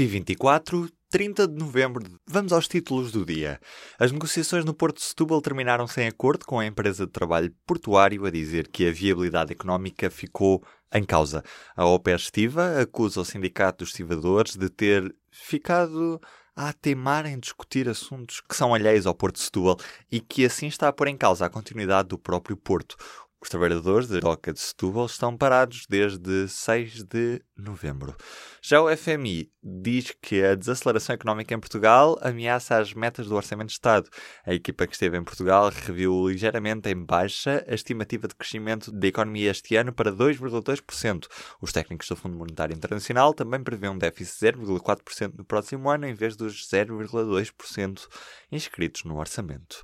P24, 30 de novembro. Vamos aos títulos do dia. As negociações no Porto de Setúbal terminaram sem acordo, com a empresa de trabalho portuário a dizer que a viabilidade económica ficou em causa. A OPE Estiva acusa o Sindicato dos Estivadores de ter ficado a teimar em discutir assuntos que são alheios ao Porto de Setúbal e que assim está a pôr em causa a continuidade do próprio Porto. Os trabalhadores da Doca de Setúbal estão parados desde 6 de novembro. Já o FMI diz que a desaceleração económica em Portugal ameaça as metas do Orçamento de Estado. A equipa que esteve em Portugal reviu ligeiramente em baixa a estimativa de crescimento da economia este ano para 2,2%. Os técnicos do Fundo Monetário Internacional também prevêem um déficit de 0,4% no próximo ano em vez dos 0,2% inscritos no orçamento.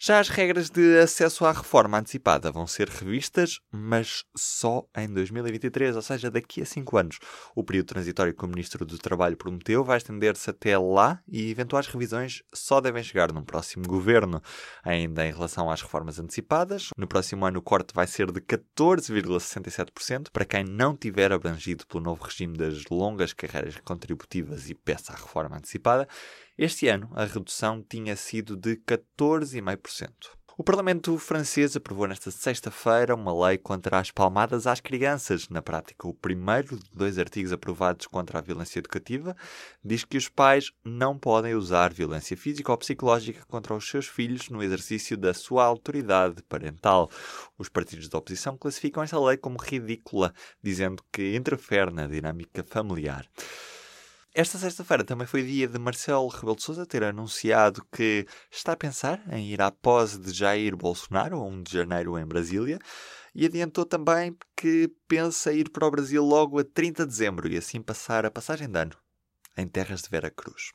Já as regras de acesso à reforma antecipada vão ser revistas, mas só em 2023, ou seja, daqui a 5 anos. O período transitório que o Ministro do Trabalho prometeu vai estender-se até lá e eventuais revisões só devem chegar num próximo governo. Ainda em relação às reformas antecipadas, no próximo ano o corte vai ser de 14,67% para quem não tiver abrangido pelo novo regime das longas carreiras contributivas e peça a reforma antecipada este ano, a redução tinha sido de 14,5%. O Parlamento francês aprovou nesta sexta-feira uma lei contra as palmadas às crianças. Na prática, o primeiro de dois artigos aprovados contra a violência educativa diz que os pais não podem usar violência física ou psicológica contra os seus filhos no exercício da sua autoridade parental. Os partidos da oposição classificam esta lei como ridícula, dizendo que interfere na dinâmica familiar. Esta sexta-feira também foi dia de Marcelo Rebelo de Sousa ter anunciado que está a pensar em ir à pose de Jair Bolsonaro, a 1 de janeiro em Brasília, e adiantou também que pensa ir para o Brasil logo a 30 de dezembro e assim passar a passagem de ano em terras de Vera Cruz.